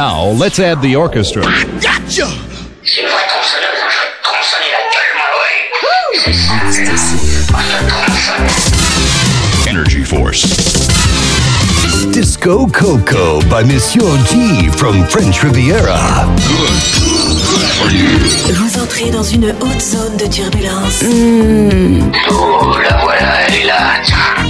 Now, let's add the orchestra. I gotcha! Energy Force. Disco Coco by Monsieur G from French Riviera. Vous entrez dans une haute zone de turbulence. Mmh. Oh, la voilà, elle est là.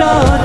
shot.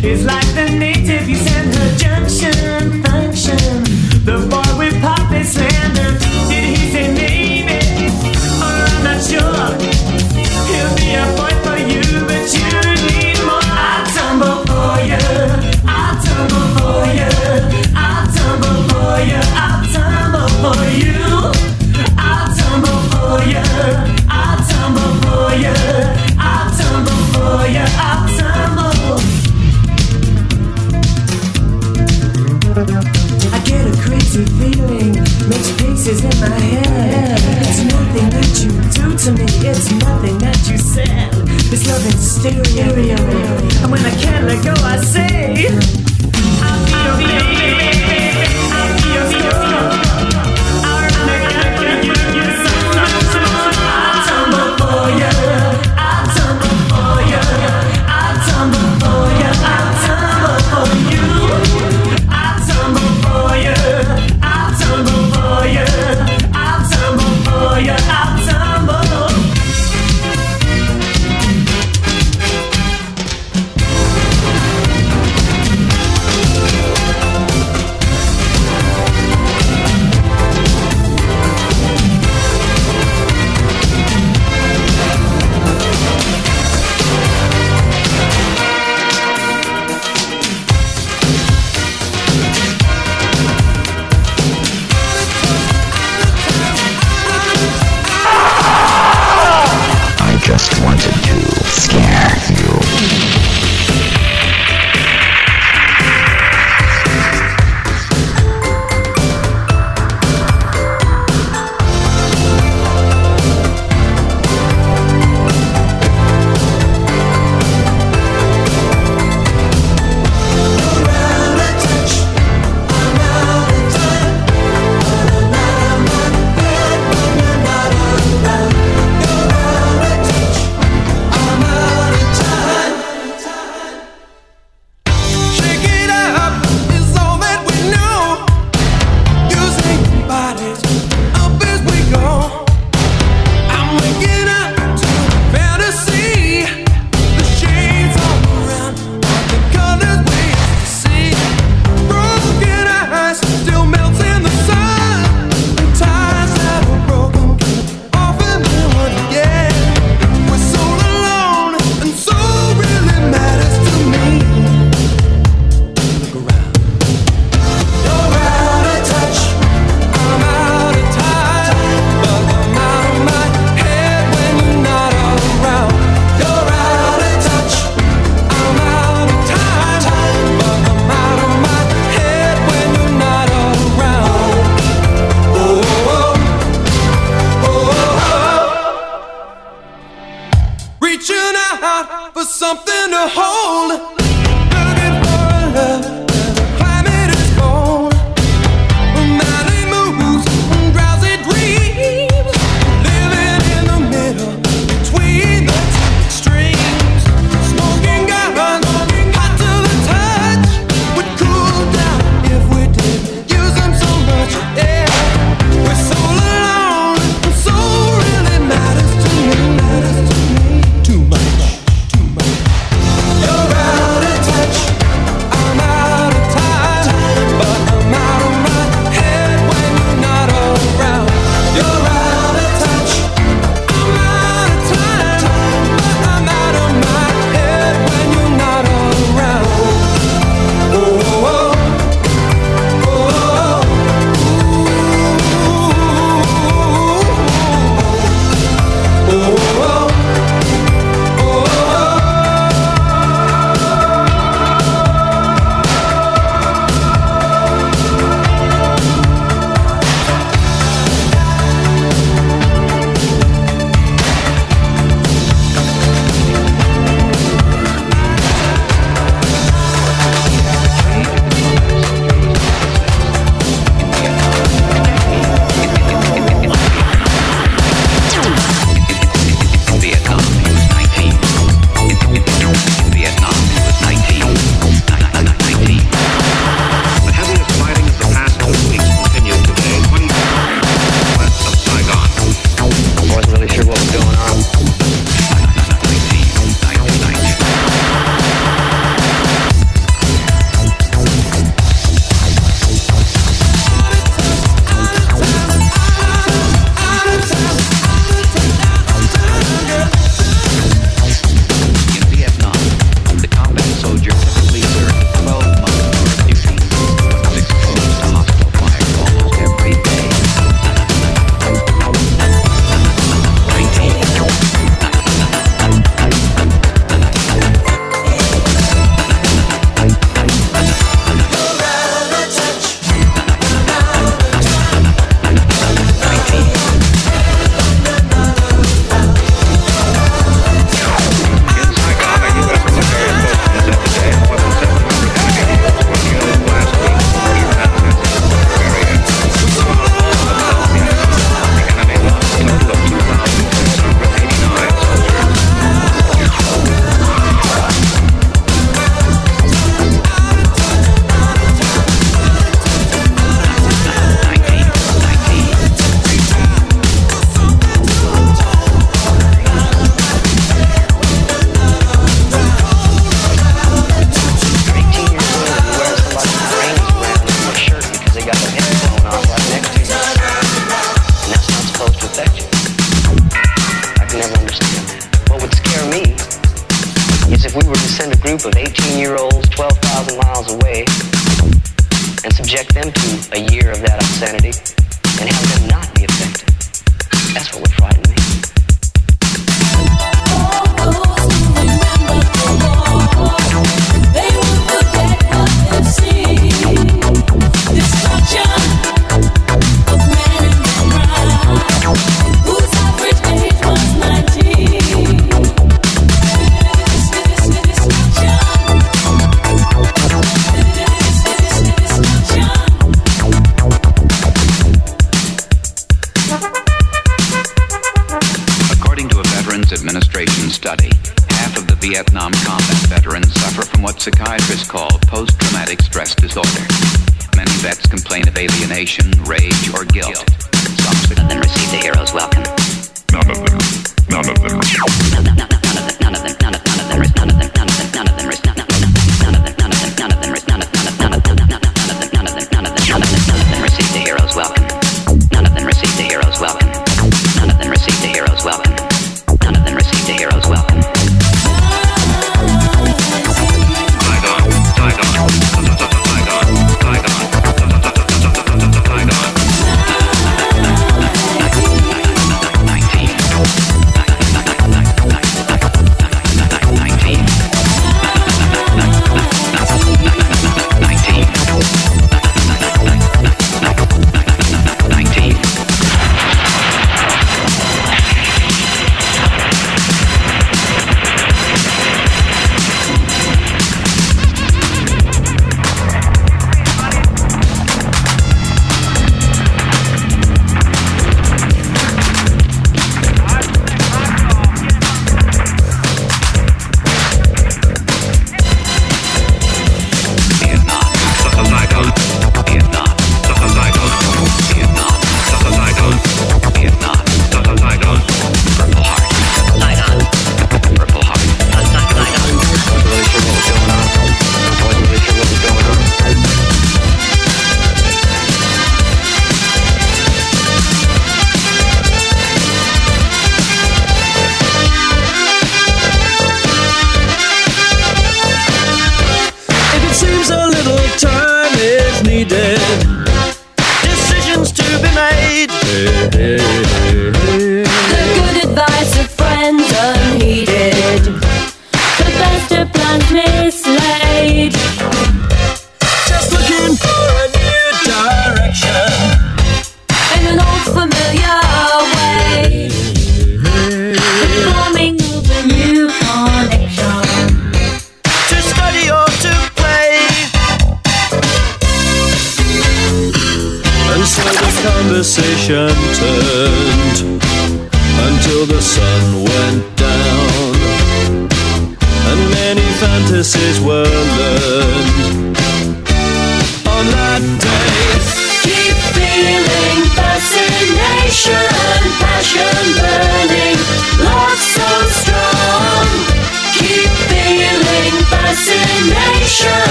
It's like the native, you send her junction function. The It's nothing that you said. This love is stereo. And when I can't let go, I say.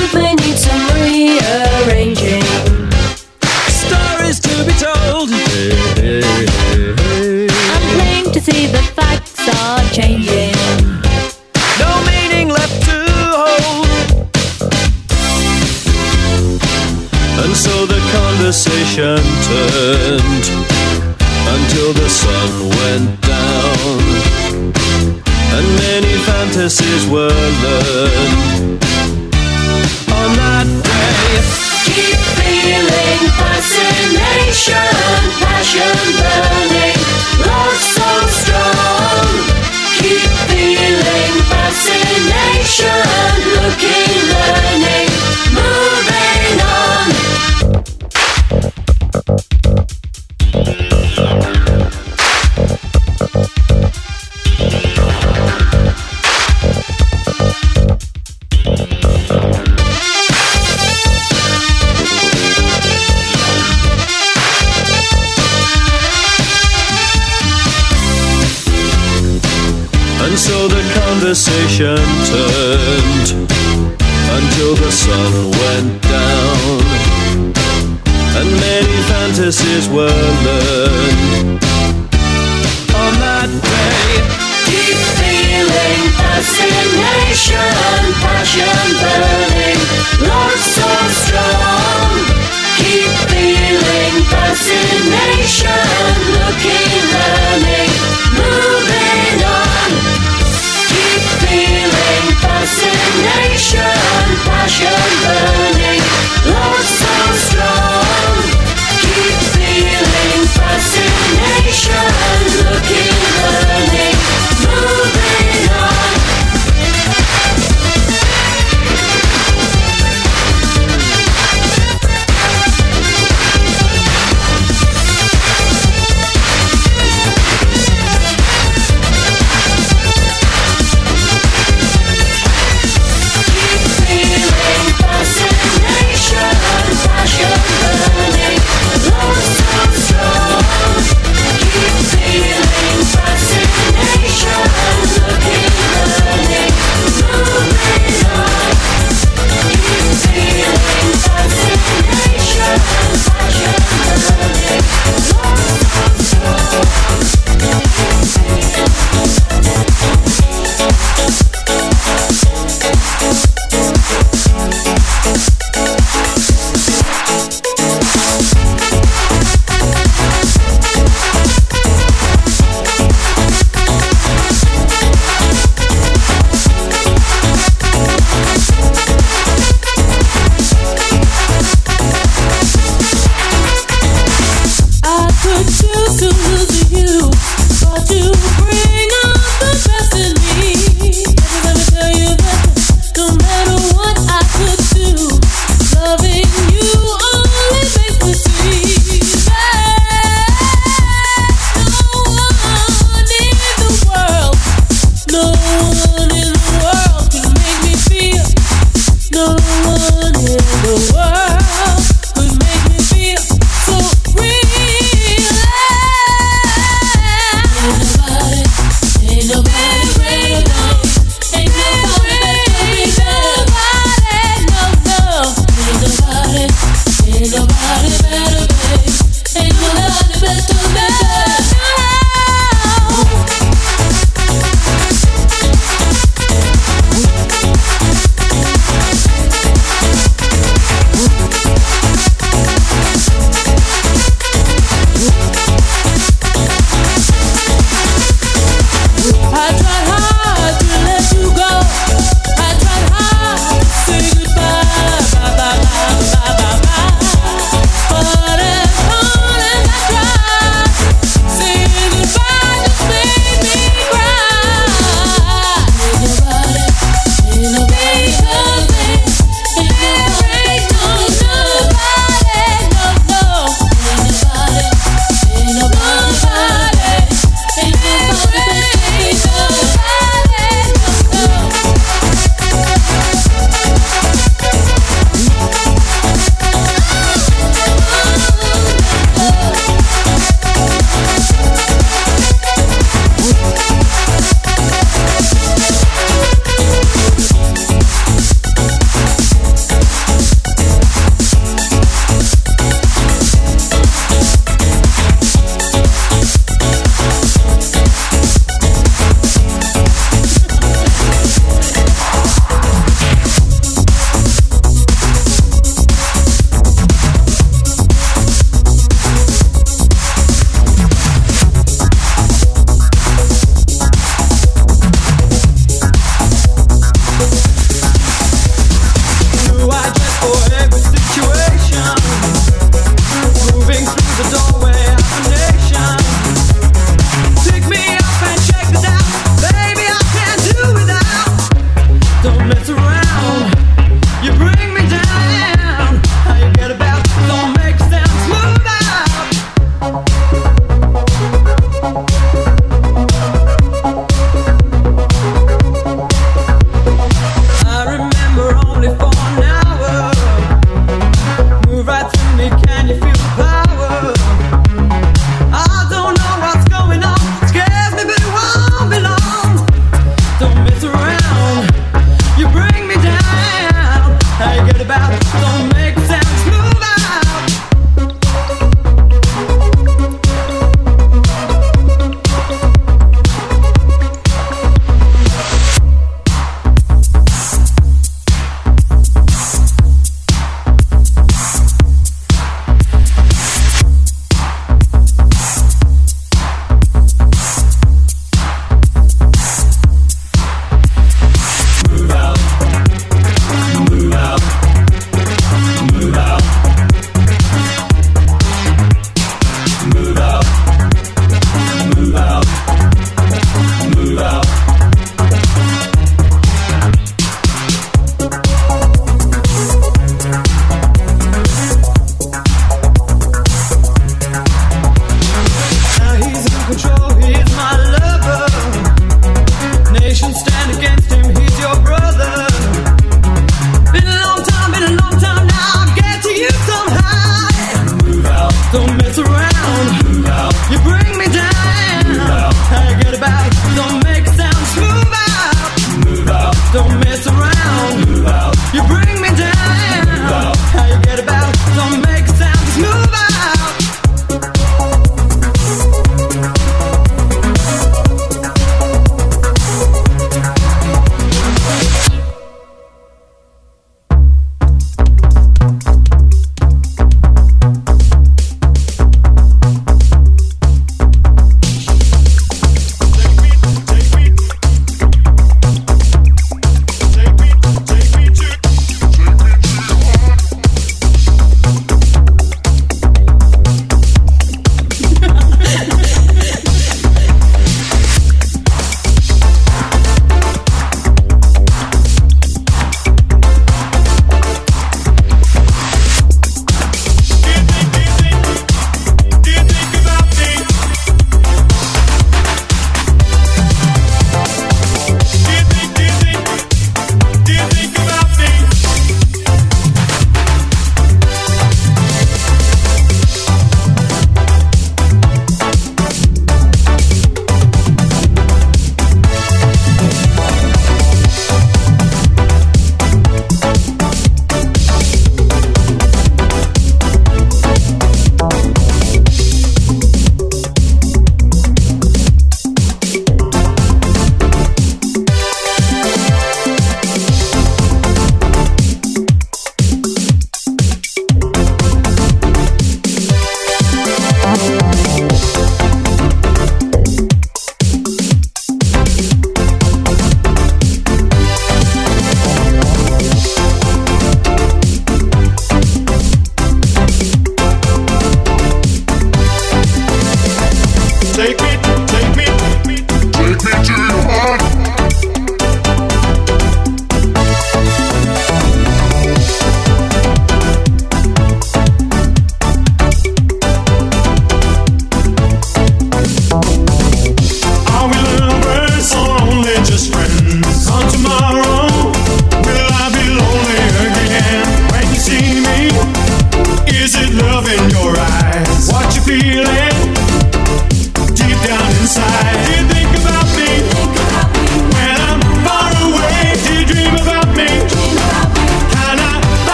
simply need some rearranging.